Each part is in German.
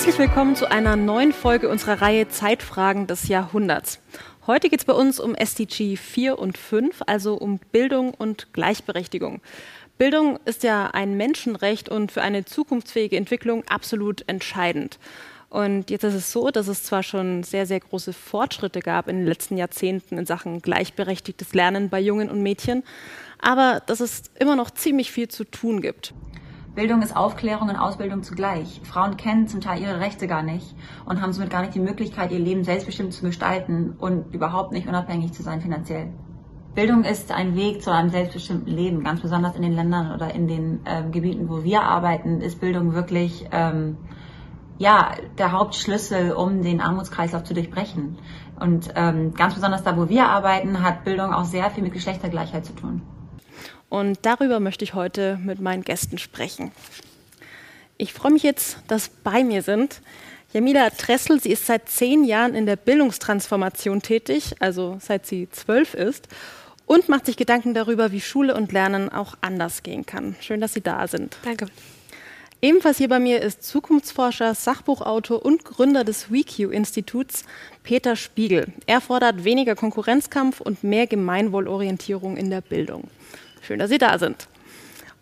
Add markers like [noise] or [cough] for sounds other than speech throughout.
Herzlich willkommen zu einer neuen Folge unserer Reihe Zeitfragen des Jahrhunderts. Heute geht es bei uns um SDG 4 und 5, also um Bildung und Gleichberechtigung. Bildung ist ja ein Menschenrecht und für eine zukunftsfähige Entwicklung absolut entscheidend. Und jetzt ist es so, dass es zwar schon sehr, sehr große Fortschritte gab in den letzten Jahrzehnten in Sachen gleichberechtigtes Lernen bei Jungen und Mädchen, aber dass es immer noch ziemlich viel zu tun gibt. Bildung ist Aufklärung und Ausbildung zugleich. Frauen kennen zum Teil ihre Rechte gar nicht und haben somit gar nicht die Möglichkeit, ihr Leben selbstbestimmt zu gestalten und überhaupt nicht unabhängig zu sein finanziell. Bildung ist ein Weg zu einem selbstbestimmten Leben. Ganz besonders in den Ländern oder in den ähm, Gebieten, wo wir arbeiten, ist Bildung wirklich ähm, ja der Hauptschlüssel, um den Armutskreislauf zu durchbrechen. Und ähm, ganz besonders da, wo wir arbeiten, hat Bildung auch sehr viel mit Geschlechtergleichheit zu tun. Und darüber möchte ich heute mit meinen Gästen sprechen. Ich freue mich jetzt, dass bei mir sind Jamila Tressel. Sie ist seit zehn Jahren in der Bildungstransformation tätig, also seit sie zwölf ist, und macht sich Gedanken darüber, wie Schule und Lernen auch anders gehen kann. Schön, dass Sie da sind. Danke. Ebenfalls hier bei mir ist Zukunftsforscher, Sachbuchautor und Gründer des WeQ-Instituts Peter Spiegel. Er fordert weniger Konkurrenzkampf und mehr Gemeinwohlorientierung in der Bildung. Schön, dass Sie da sind.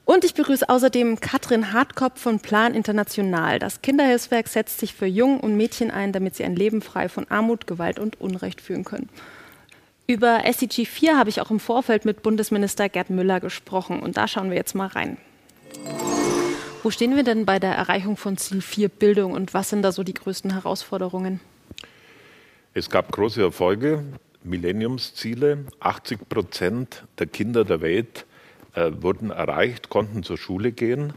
Und ich begrüße außerdem Katrin Hartkopf von Plan International. Das Kinderhilfswerk setzt sich für Jungen und Mädchen ein, damit sie ein Leben frei von Armut, Gewalt und Unrecht führen können. Über SDG 4 habe ich auch im Vorfeld mit Bundesminister Gerd Müller gesprochen und da schauen wir jetzt mal rein. Wo stehen wir denn bei der Erreichung von Ziel 4 Bildung und was sind da so die größten Herausforderungen? Es gab große Erfolge. Millenniumsziele. 80 Prozent der Kinder der Welt äh, wurden erreicht, konnten zur Schule gehen.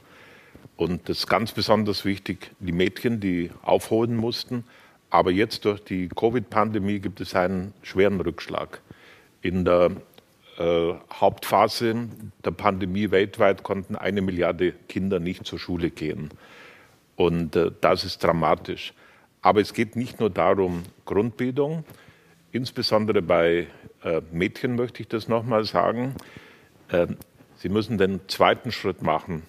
Und das ist ganz besonders wichtig, die Mädchen, die aufholen mussten. Aber jetzt durch die Covid-Pandemie gibt es einen schweren Rückschlag. In der äh, Hauptphase der Pandemie weltweit konnten eine Milliarde Kinder nicht zur Schule gehen. Und äh, das ist dramatisch. Aber es geht nicht nur darum, Grundbildung, Insbesondere bei äh, Mädchen möchte ich das nochmal sagen. Sie müssen den zweiten Schritt machen,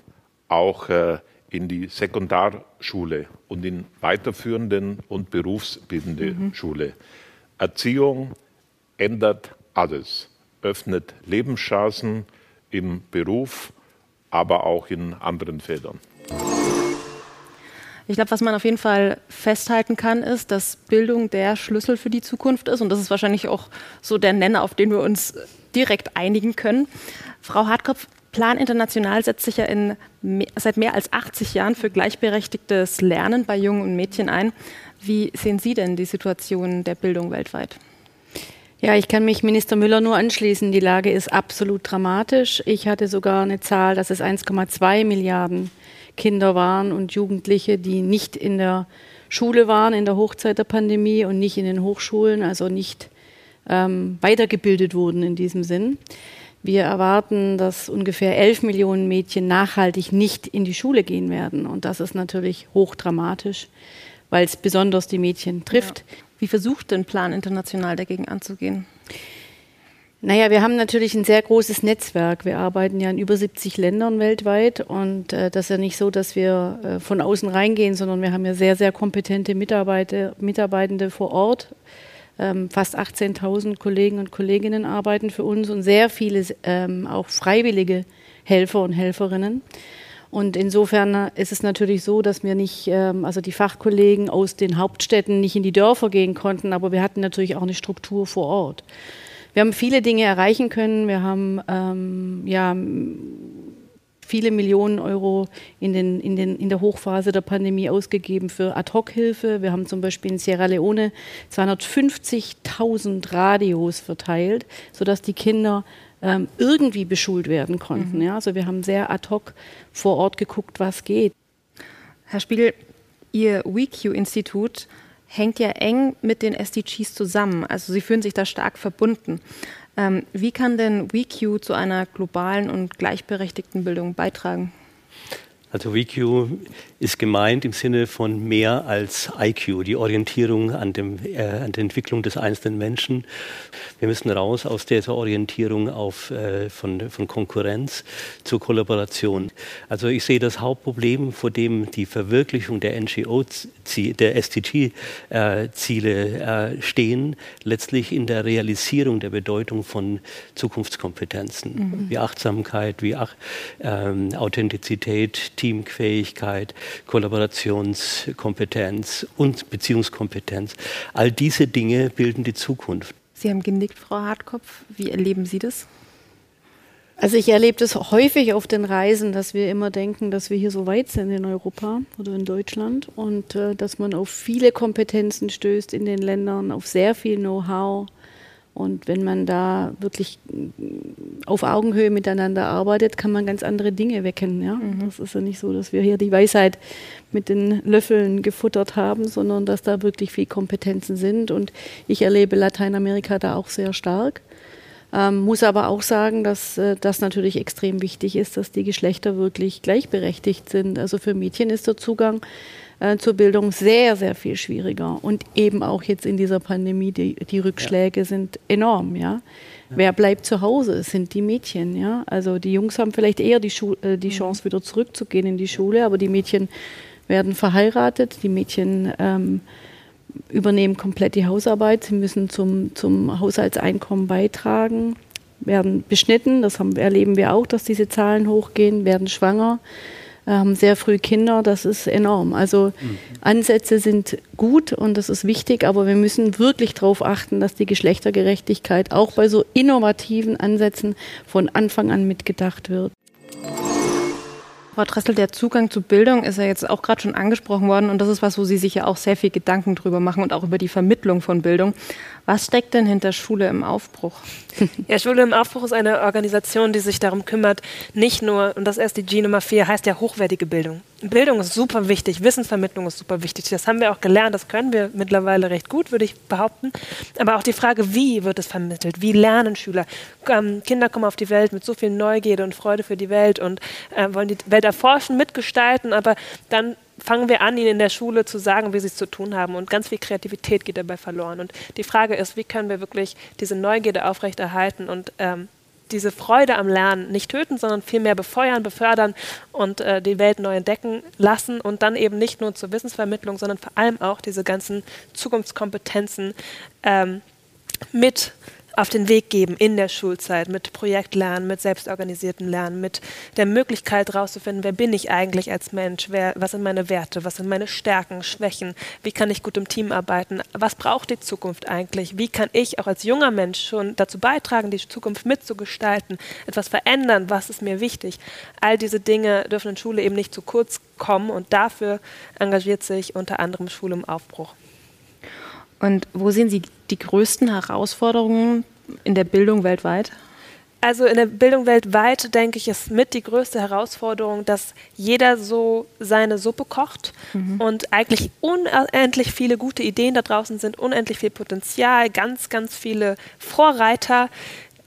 auch äh, in die Sekundarschule und in weiterführenden und berufsbildende mhm. Schule. Erziehung ändert alles, öffnet Lebenschancen im Beruf, aber auch in anderen Feldern. Ich glaube, was man auf jeden Fall festhalten kann, ist, dass Bildung der Schlüssel für die Zukunft ist. Und das ist wahrscheinlich auch so der Nenner, auf den wir uns direkt einigen können. Frau Hartkopf, Plan International setzt sich ja in, seit mehr als 80 Jahren für gleichberechtigtes Lernen bei Jungen und Mädchen ein. Wie sehen Sie denn die Situation der Bildung weltweit? Ja, ich kann mich Minister Müller nur anschließen. Die Lage ist absolut dramatisch. Ich hatte sogar eine Zahl, dass es 1,2 Milliarden Kinder waren und Jugendliche, die nicht in der Schule waren in der Hochzeit der Pandemie und nicht in den Hochschulen, also nicht ähm, weitergebildet wurden in diesem Sinn. Wir erwarten, dass ungefähr 11 Millionen Mädchen nachhaltig nicht in die Schule gehen werden. Und das ist natürlich hochdramatisch, weil es besonders die Mädchen trifft. Ja. Wie versucht denn Plan International dagegen anzugehen? Naja, wir haben natürlich ein sehr großes Netzwerk. Wir arbeiten ja in über 70 Ländern weltweit und äh, das ist ja nicht so, dass wir äh, von außen reingehen, sondern wir haben ja sehr, sehr kompetente Mitarbeiter, Mitarbeitende vor Ort. Ähm, fast 18.000 Kollegen und Kolleginnen arbeiten für uns und sehr viele ähm, auch freiwillige Helfer und Helferinnen. Und insofern ist es natürlich so, dass wir nicht, ähm, also die Fachkollegen aus den Hauptstädten nicht in die Dörfer gehen konnten, aber wir hatten natürlich auch eine Struktur vor Ort. Wir haben viele Dinge erreichen können. Wir haben ähm, ja, viele Millionen Euro in, den, in, den, in der Hochphase der Pandemie ausgegeben für Ad-Hoc-Hilfe. Wir haben zum Beispiel in Sierra Leone 250.000 Radios verteilt, sodass die Kinder ähm, irgendwie beschult werden konnten. Mhm. Ja? Also wir haben sehr ad hoc vor Ort geguckt, was geht. Herr Spiegel, Ihr WeQ-Institut hängt ja eng mit den SDGs zusammen. Also sie fühlen sich da stark verbunden. Ähm, wie kann denn WeQ zu einer globalen und gleichberechtigten Bildung beitragen? Also VQ ist gemeint im Sinne von mehr als IQ, die Orientierung an, dem, äh, an der Entwicklung des einzelnen Menschen. Wir müssen raus aus dieser Orientierung auf, äh, von, von Konkurrenz zur Kollaboration. Also ich sehe das Hauptproblem, vor dem die Verwirklichung der NGO, der SDG-Ziele äh, äh, stehen, letztlich in der Realisierung der Bedeutung von Zukunftskompetenzen, mhm. wie Achtsamkeit, wie Ach ähm, Authentizität, Teamfähigkeit, Kollaborationskompetenz und Beziehungskompetenz. All diese Dinge bilden die Zukunft. Sie haben genickt, Frau Hartkopf. Wie erleben Sie das? Also ich erlebe das häufig auf den Reisen, dass wir immer denken, dass wir hier so weit sind in Europa oder in Deutschland und äh, dass man auf viele Kompetenzen stößt in den Ländern, auf sehr viel Know-how. Und wenn man da wirklich auf Augenhöhe miteinander arbeitet, kann man ganz andere Dinge wecken. Ja? Mhm. Das ist ja nicht so, dass wir hier die Weisheit mit den Löffeln gefuttert haben, sondern dass da wirklich viel Kompetenzen sind. Und ich erlebe Lateinamerika da auch sehr stark. Ähm, muss aber auch sagen, dass äh, das natürlich extrem wichtig ist, dass die Geschlechter wirklich gleichberechtigt sind. Also für Mädchen ist der Zugang äh, zur Bildung sehr, sehr viel schwieriger. Und eben auch jetzt in dieser Pandemie, die, die Rückschläge ja. sind enorm, ja. ja. Wer bleibt zu Hause? Es sind die Mädchen, ja. Also die Jungs haben vielleicht eher die, Schu äh, die mhm. Chance, wieder zurückzugehen in die Schule, aber die Mädchen werden verheiratet, die Mädchen ähm, übernehmen komplett die Hausarbeit, sie müssen zum, zum Haushaltseinkommen beitragen, werden beschnitten, das haben, erleben wir auch, dass diese Zahlen hochgehen, werden schwanger haben sehr früh Kinder, das ist enorm. Also mhm. Ansätze sind gut und das ist wichtig, aber wir müssen wirklich darauf achten, dass die Geschlechtergerechtigkeit auch bei so innovativen Ansätzen von Anfang an mitgedacht wird. Frau Dressel, der Zugang zu Bildung ist ja jetzt auch gerade schon angesprochen worden und das ist was, wo Sie sich ja auch sehr viel Gedanken drüber machen und auch über die Vermittlung von Bildung. Was steckt denn hinter Schule im Aufbruch? [laughs] Ja, Schule im Aufbruch ist eine Organisation, die sich darum kümmert, nicht nur, und das SDG Nummer 4 heißt ja hochwertige Bildung. Bildung ist super wichtig, Wissensvermittlung ist super wichtig. Das haben wir auch gelernt, das können wir mittlerweile recht gut, würde ich behaupten. Aber auch die Frage, wie wird es vermittelt? Wie lernen Schüler? Ähm, Kinder kommen auf die Welt mit so viel Neugierde und Freude für die Welt und äh, wollen die Welt erforschen, mitgestalten, aber dann fangen wir an, ihnen in der Schule zu sagen, wie sie es zu tun haben. Und ganz viel Kreativität geht dabei verloren. Und die Frage ist, wie können wir wirklich diese Neugierde aufrechterhalten und ähm, diese Freude am Lernen nicht töten, sondern vielmehr befeuern, befördern und äh, die Welt neu entdecken lassen und dann eben nicht nur zur Wissensvermittlung, sondern vor allem auch diese ganzen Zukunftskompetenzen ähm, mit auf den Weg geben in der Schulzeit mit Projektlernen, mit selbstorganisiertem Lernen, mit der Möglichkeit herauszufinden, wer bin ich eigentlich als Mensch, wer, was sind meine Werte, was sind meine Stärken, Schwächen, wie kann ich gut im Team arbeiten, was braucht die Zukunft eigentlich, wie kann ich auch als junger Mensch schon dazu beitragen, die Zukunft mitzugestalten, etwas verändern, was ist mir wichtig. All diese Dinge dürfen in Schule eben nicht zu kurz kommen und dafür engagiert sich unter anderem Schule im Aufbruch. Und wo sehen Sie die größten Herausforderungen in der Bildung weltweit? Also in der Bildung weltweit, denke ich, ist mit die größte Herausforderung, dass jeder so seine Suppe kocht mhm. und eigentlich unendlich viele gute Ideen da draußen sind, unendlich viel Potenzial, ganz, ganz viele Vorreiter,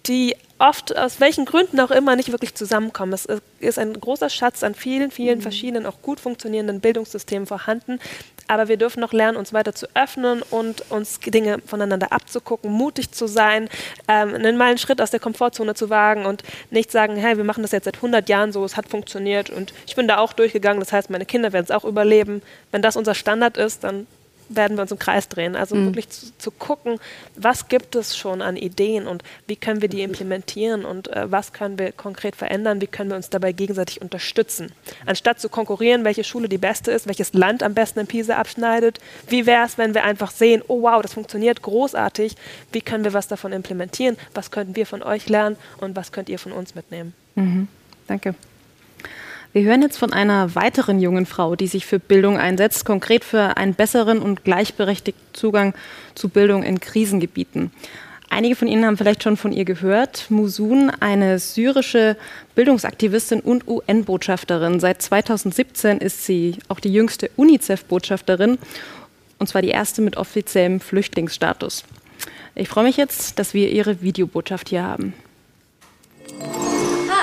die oft aus welchen Gründen auch immer nicht wirklich zusammenkommen. Es ist ein großer Schatz an vielen, vielen mhm. verschiedenen, auch gut funktionierenden Bildungssystemen vorhanden. Aber wir dürfen noch lernen, uns weiter zu öffnen und uns Dinge voneinander abzugucken, mutig zu sein, ähm, mal einen Schritt aus der Komfortzone zu wagen und nicht sagen, hey, wir machen das jetzt seit 100 Jahren so, es hat funktioniert und ich bin da auch durchgegangen, das heißt, meine Kinder werden es auch überleben. Wenn das unser Standard ist, dann werden wir uns im Kreis drehen. Also mhm. wirklich zu, zu, gucken, was gibt es schon an Ideen und wie können wir die implementieren und äh, was können wir konkret verändern, wie können wir uns dabei gegenseitig unterstützen. Anstatt zu konkurrieren, welche Schule die beste ist, welches Land am besten in Pisa abschneidet, wie wäre es, wenn wir einfach sehen, oh wow, das funktioniert großartig, wie können wir was davon implementieren, was könnten wir von euch lernen und was könnt ihr von uns mitnehmen. Mhm. Danke. Wir hören jetzt von einer weiteren jungen Frau, die sich für Bildung einsetzt, konkret für einen besseren und gleichberechtigten Zugang zu Bildung in Krisengebieten. Einige von Ihnen haben vielleicht schon von ihr gehört. Musun, eine syrische Bildungsaktivistin und UN-Botschafterin. Seit 2017 ist sie auch die jüngste UNICEF-Botschafterin und zwar die erste mit offiziellem Flüchtlingsstatus. Ich freue mich jetzt, dass wir ihre Videobotschaft hier haben.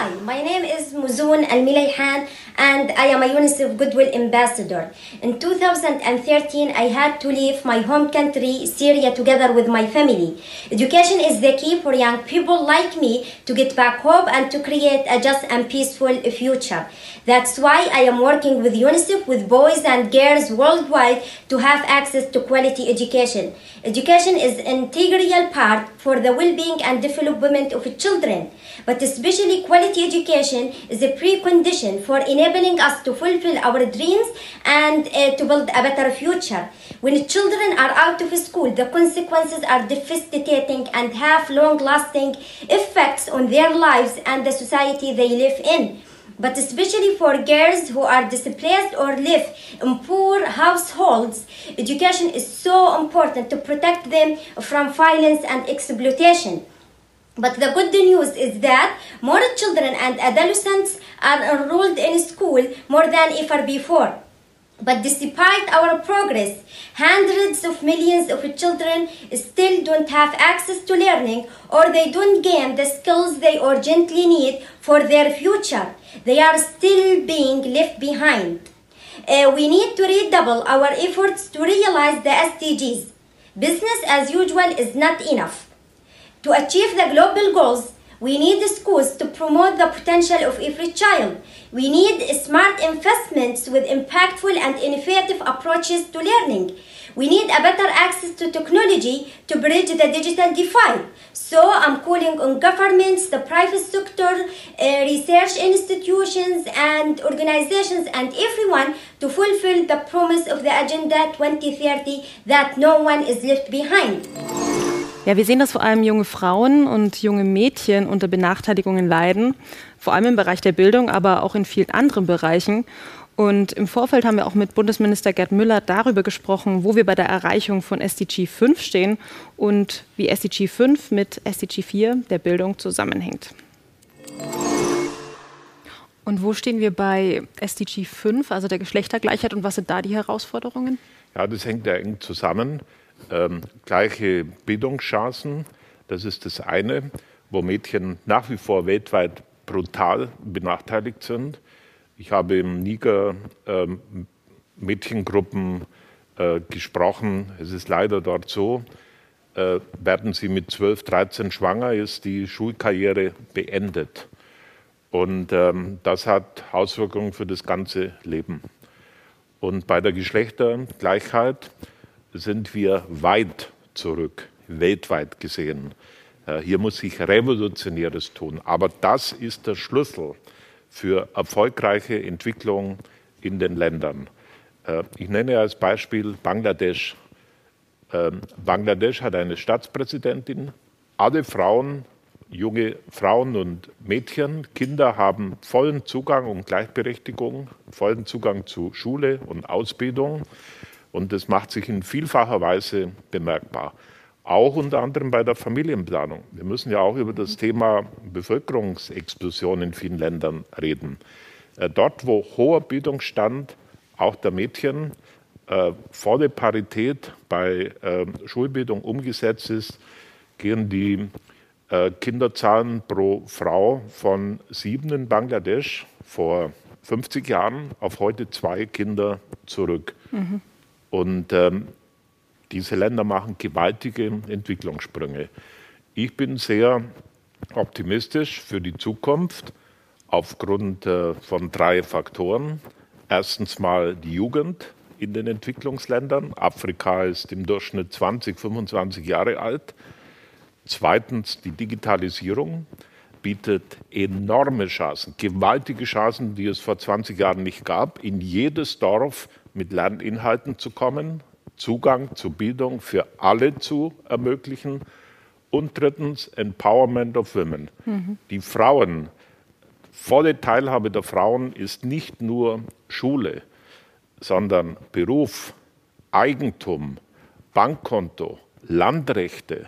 My name is Muzun Al Milayhan and I am a UNICEF Goodwill Ambassador. In 2013, I had to leave my home country, Syria, together with my family. Education is the key for young people like me to get back home and to create a just and peaceful future. That's why I am working with UNICEF with boys and girls worldwide to have access to quality education. Education is an integral part for the well-being and development of children, but especially quality education is a precondition for enabling us to fulfill our dreams and uh, to build a better future. When children are out of school, the consequences are devastating and have long-lasting effects on their lives and the society they live in but especially for girls who are displaced or live in poor households, education is so important to protect them from violence and exploitation. But the good news is that more children and adolescents are enrolled in school more than ever before. But despite our progress, hundreds of millions of children still don't have access to learning or they don't gain the skills they urgently need for their future. They are still being left behind. Uh, we need to redouble our efforts to realize the SDGs. Business as usual is not enough. To achieve the global goals, we need schools to promote the potential of every child. We need smart investments with impactful and innovative approaches to learning. We need a better access to technology to bridge the digital divide. So I'm calling on governments, the private sector, uh, research institutions and organizations and everyone to fulfill the promise of the Agenda 2030 that no one is left behind. Ja, wir sehen, dass vor allem junge Frauen und junge Mädchen unter Benachteiligungen leiden, vor allem im Bereich der Bildung, aber auch in vielen anderen Bereichen. Und im Vorfeld haben wir auch mit Bundesminister Gerd Müller darüber gesprochen, wo wir bei der Erreichung von SDG 5 stehen und wie SDG 5 mit SDG 4 der Bildung zusammenhängt. Und wo stehen wir bei SDG 5, also der Geschlechtergleichheit, und was sind da die Herausforderungen? Ja, das hängt ja eng zusammen ähm, gleiche Bildungschancen. Das ist das eine, wo Mädchen nach wie vor weltweit brutal benachteiligt sind. Ich habe im Niger ähm, Mädchengruppen äh, gesprochen. Es ist leider dort so, äh, werden sie mit 12, 13 schwanger, ist die Schulkarriere beendet. Und ähm, das hat Auswirkungen für das ganze Leben. Und bei der Geschlechtergleichheit sind wir weit zurück, weltweit gesehen. Äh, hier muss sich Revolutionäres tun. Aber das ist der Schlüssel für erfolgreiche Entwicklung in den Ländern. Äh, ich nenne als Beispiel Bangladesch. Ähm, Bangladesch hat eine Staatspräsidentin. Alle Frauen, junge Frauen und Mädchen, Kinder haben vollen Zugang und Gleichberechtigung, vollen Zugang zu Schule und Ausbildung. Und das macht sich in vielfacher Weise bemerkbar. Auch unter anderem bei der Familienplanung. Wir müssen ja auch über das Thema Bevölkerungsexplosion in vielen Ländern reden. Äh, dort, wo hoher Bildungsstand auch der Mädchen äh, volle Parität bei äh, Schulbildung umgesetzt ist, gehen die Kinderzahlen pro Frau von sieben in Bangladesch vor 50 Jahren auf heute zwei Kinder zurück. Mhm. Und ähm, diese Länder machen gewaltige Entwicklungssprünge. Ich bin sehr optimistisch für die Zukunft aufgrund äh, von drei Faktoren. Erstens mal die Jugend in den Entwicklungsländern. Afrika ist im Durchschnitt 20, 25 Jahre alt. Zweitens die Digitalisierung bietet enorme Chancen, gewaltige Chancen, die es vor 20 Jahren nicht gab. In jedes Dorf mit Lerninhalten zu kommen, Zugang zu Bildung für alle zu ermöglichen und drittens Empowerment of Women. Mhm. Die Frauen, volle Teilhabe der Frauen ist nicht nur Schule, sondern Beruf, Eigentum, Bankkonto, Landrechte.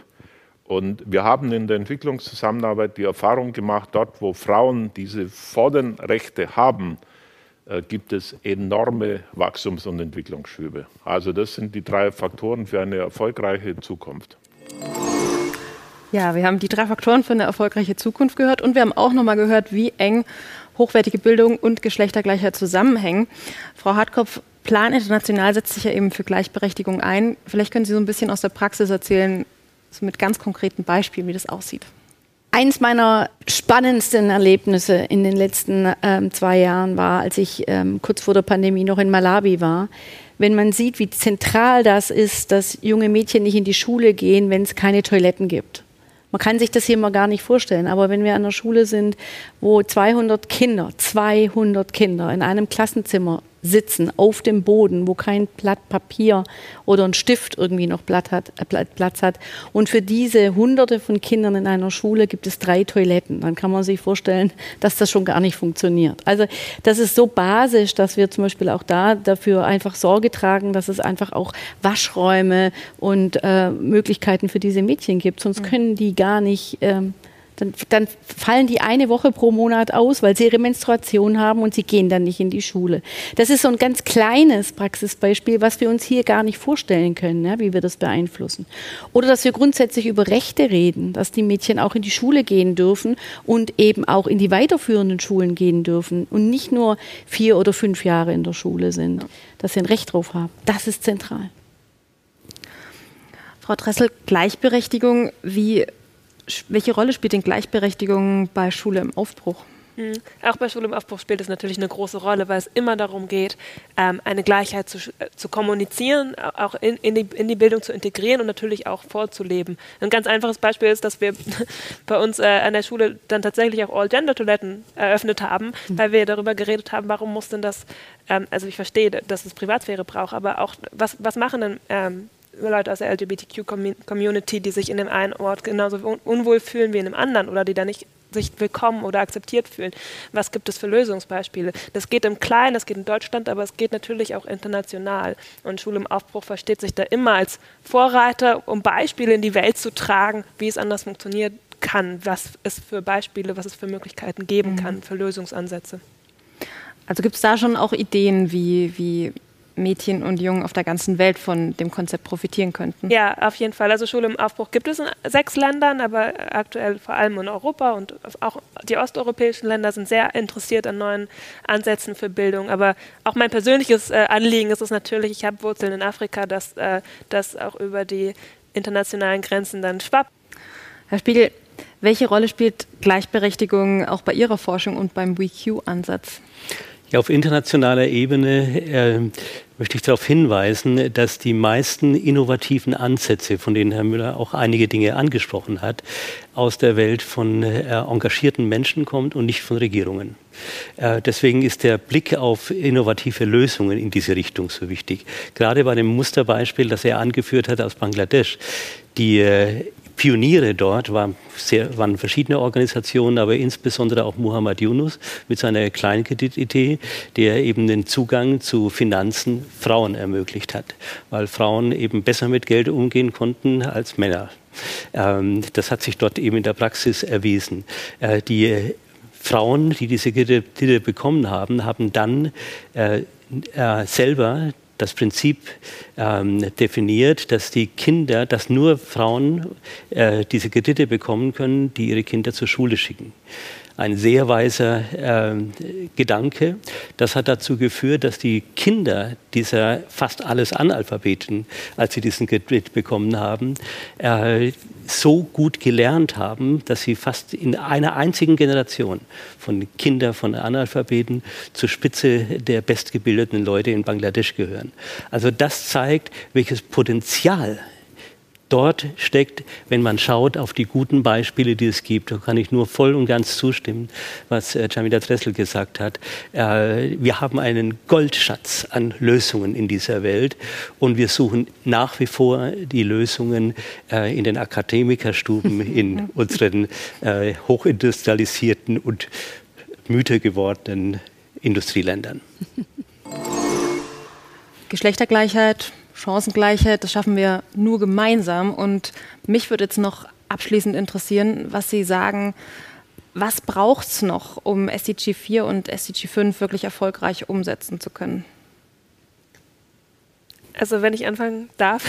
Und wir haben in der Entwicklungszusammenarbeit die Erfahrung gemacht, dort wo Frauen diese vollen Rechte haben, gibt es enorme Wachstums- und Entwicklungsschübe. Also das sind die drei Faktoren für eine erfolgreiche Zukunft. Ja, wir haben die drei Faktoren für eine erfolgreiche Zukunft gehört und wir haben auch nochmal gehört, wie eng hochwertige Bildung und Geschlechtergleichheit zusammenhängen. Frau Hartkopf, Plan International setzt sich ja eben für Gleichberechtigung ein. Vielleicht können Sie so ein bisschen aus der Praxis erzählen, so mit ganz konkreten Beispielen, wie das aussieht. Eins meiner spannendsten Erlebnisse in den letzten ähm, zwei Jahren war, als ich ähm, kurz vor der Pandemie noch in Malawi war. Wenn man sieht, wie zentral das ist, dass junge Mädchen nicht in die Schule gehen, wenn es keine Toiletten gibt. Man kann sich das hier mal gar nicht vorstellen, aber wenn wir an der Schule sind, wo 200 Kinder, 200 Kinder in einem Klassenzimmer sitzen auf dem Boden, wo kein Blatt Papier oder ein Stift irgendwie noch Blatt hat, äh, Platz hat. Und für diese Hunderte von Kindern in einer Schule gibt es drei Toiletten. Dann kann man sich vorstellen, dass das schon gar nicht funktioniert. Also das ist so basisch, dass wir zum Beispiel auch da dafür einfach Sorge tragen, dass es einfach auch Waschräume und äh, Möglichkeiten für diese Mädchen gibt. Sonst mhm. können die gar nicht ähm, dann, dann, fallen die eine Woche pro Monat aus, weil sie ihre Menstruation haben und sie gehen dann nicht in die Schule. Das ist so ein ganz kleines Praxisbeispiel, was wir uns hier gar nicht vorstellen können, ja, wie wir das beeinflussen. Oder dass wir grundsätzlich über Rechte reden, dass die Mädchen auch in die Schule gehen dürfen und eben auch in die weiterführenden Schulen gehen dürfen und nicht nur vier oder fünf Jahre in der Schule sind, dass sie ein Recht drauf haben. Das ist zentral. Frau Dressel, Gleichberechtigung, wie welche Rolle spielt denn Gleichberechtigung bei Schule im Aufbruch? Mhm. Auch bei Schule im Aufbruch spielt es natürlich eine große Rolle, weil es immer darum geht, ähm, eine Gleichheit zu, äh, zu kommunizieren, auch in, in, die, in, die, Bildung zu integrieren und natürlich auch vorzuleben. Ein ganz einfaches Beispiel ist, dass wir [laughs] bei uns äh, an der Schule dann tatsächlich auch All-Gender-Toiletten eröffnet haben, mhm. weil wir darüber geredet haben, warum muss denn das, ähm, also ich verstehe, dass es Privatsphäre braucht, aber auch, was, was machen denn ähm, Leute aus der LGBTQ-Community, die sich in dem einen Ort genauso unwohl fühlen wie in einem anderen oder die da nicht sich willkommen oder akzeptiert fühlen. Was gibt es für Lösungsbeispiele? Das geht im Kleinen, das geht in Deutschland, aber es geht natürlich auch international. Und Schule im Aufbruch versteht sich da immer als Vorreiter, um Beispiele in die Welt zu tragen, wie es anders funktionieren kann, was es für Beispiele, was es für Möglichkeiten geben mhm. kann, für Lösungsansätze. Also gibt es da schon auch Ideen, wie, wie Mädchen und Jungen auf der ganzen Welt von dem Konzept profitieren könnten. Ja, auf jeden Fall. Also Schule im Aufbruch gibt es in sechs Ländern, aber aktuell vor allem in Europa und auch die osteuropäischen Länder sind sehr interessiert an neuen Ansätzen für Bildung. Aber auch mein persönliches äh, Anliegen ist es natürlich, ich habe Wurzeln in Afrika, dass äh, das auch über die internationalen Grenzen dann schwappt. Herr Spiegel, welche Rolle spielt Gleichberechtigung auch bei Ihrer Forschung und beim WeQ-Ansatz? Ja, auf internationaler Ebene äh, möchte ich darauf hinweisen, dass die meisten innovativen Ansätze, von denen Herr Müller auch einige Dinge angesprochen hat, aus der Welt von äh, engagierten Menschen kommt und nicht von Regierungen. Äh, deswegen ist der Blick auf innovative Lösungen in diese Richtung so wichtig. Gerade bei dem Musterbeispiel, das er angeführt hat aus Bangladesch, die äh, Pioniere dort waren, sehr, waren verschiedene Organisationen, aber insbesondere auch Muhammad Yunus mit seiner Kleinkreditidee, der eben den Zugang zu Finanzen Frauen ermöglicht hat, weil Frauen eben besser mit Geld umgehen konnten als Männer. Ähm, das hat sich dort eben in der Praxis erwiesen. Äh, die Frauen, die diese Kredite bekommen haben, haben dann äh, äh, selber das Prinzip ähm, definiert, dass die Kinder, dass nur Frauen äh, diese Kredite bekommen können, die ihre Kinder zur Schule schicken ein sehr weiser äh, Gedanke. Das hat dazu geführt, dass die Kinder dieser fast alles Analphabeten, als sie diesen Kredit bekommen haben, äh, so gut gelernt haben, dass sie fast in einer einzigen Generation von Kindern von Analphabeten zur Spitze der bestgebildeten Leute in Bangladesch gehören. Also das zeigt, welches Potenzial dort steckt, wenn man schaut auf die guten Beispiele, die es gibt. Da kann ich nur voll und ganz zustimmen, was äh, Jamila Dressel gesagt hat. Äh, wir haben einen Goldschatz an Lösungen in dieser Welt und wir suchen nach wie vor die Lösungen äh, in den Akademikerstuben [laughs] in unseren äh, hochindustrialisierten und müde gewordenen Industrieländern. Geschlechtergleichheit, Chancengleichheit, das schaffen wir nur gemeinsam. Und mich würde jetzt noch abschließend interessieren, was Sie sagen, was braucht es noch, um SDG 4 und SDG 5 wirklich erfolgreich umsetzen zu können? Also wenn ich anfangen darf.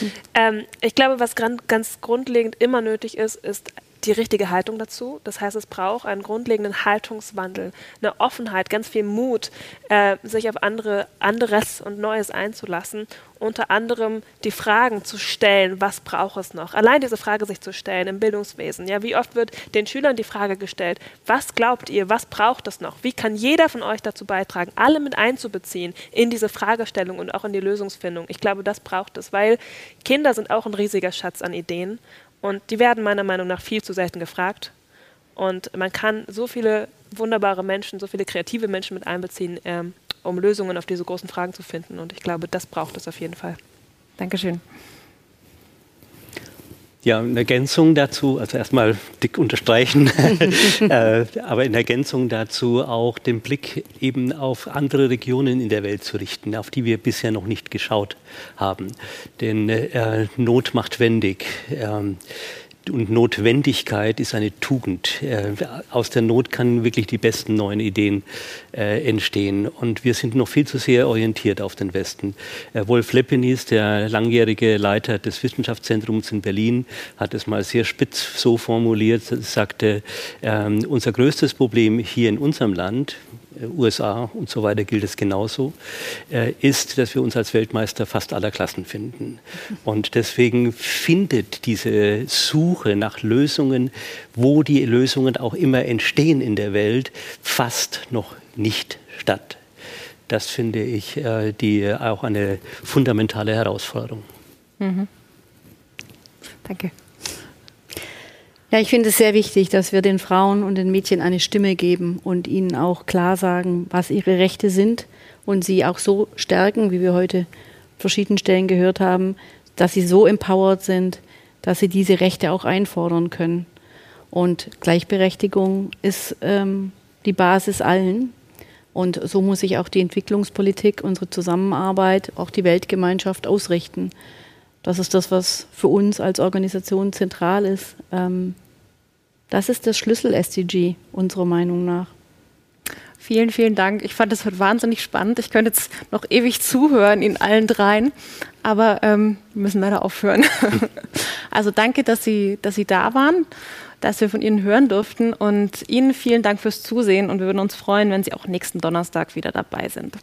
[laughs] ähm, ich glaube, was ganz grundlegend immer nötig ist, ist die richtige Haltung dazu. Das heißt, es braucht einen grundlegenden Haltungswandel, eine Offenheit, ganz viel Mut, äh, sich auf andere, anderes und Neues einzulassen. Unter anderem die Fragen zu stellen, was braucht es noch? Allein diese Frage sich zu stellen im Bildungswesen. Ja, wie oft wird den Schülern die Frage gestellt, was glaubt ihr, was braucht es noch? Wie kann jeder von euch dazu beitragen, alle mit einzubeziehen in diese Fragestellung und auch in die Lösungsfindung? Ich glaube, das braucht es, weil Kinder sind auch ein riesiger Schatz an Ideen und die werden meiner Meinung nach viel zu selten gefragt. Und man kann so viele wunderbare Menschen, so viele kreative Menschen mit einbeziehen, ähm, um Lösungen auf diese großen Fragen zu finden. Und ich glaube, das braucht es auf jeden Fall. Dankeschön. Ja, in Ergänzung dazu, also erstmal dick unterstreichen, [laughs] äh, aber in Ergänzung dazu auch den Blick eben auf andere Regionen in der Welt zu richten, auf die wir bisher noch nicht geschaut haben. Denn äh, Not macht wendig. Ähm, und Notwendigkeit ist eine Tugend. Äh, aus der Not kann wirklich die besten neuen Ideen äh, entstehen. Und wir sind noch viel zu sehr orientiert auf den Westen. Äh, Wolf Leppenis, der langjährige Leiter des Wissenschaftszentrums in Berlin, hat es mal sehr spitz so formuliert, sagte, ähm, unser größtes Problem hier in unserem Land, USA und so weiter gilt es genauso, äh, ist, dass wir uns als Weltmeister fast aller Klassen finden. Und deswegen findet diese Suche nach Lösungen, wo die Lösungen auch immer entstehen in der Welt, fast noch nicht statt. Das finde ich äh, die, auch eine fundamentale Herausforderung. Mhm. Danke. Ja, ich finde es sehr wichtig, dass wir den Frauen und den Mädchen eine Stimme geben und ihnen auch klar sagen, was ihre Rechte sind und sie auch so stärken, wie wir heute verschiedenen Stellen gehört haben, dass sie so empowered sind, dass sie diese Rechte auch einfordern können. Und Gleichberechtigung ist ähm, die Basis allen. Und so muss sich auch die Entwicklungspolitik, unsere Zusammenarbeit, auch die Weltgemeinschaft ausrichten. Das ist das, was für uns als Organisation zentral ist. Ähm, das ist das Schlüssel-SDG unserer Meinung nach. Vielen, vielen Dank. Ich fand das heute wahnsinnig spannend. Ich könnte jetzt noch ewig zuhören in allen dreien, aber ähm, wir müssen leider aufhören. [laughs] also danke, dass Sie, dass Sie da waren, dass wir von Ihnen hören durften und Ihnen vielen Dank fürs Zusehen und wir würden uns freuen, wenn Sie auch nächsten Donnerstag wieder dabei sind.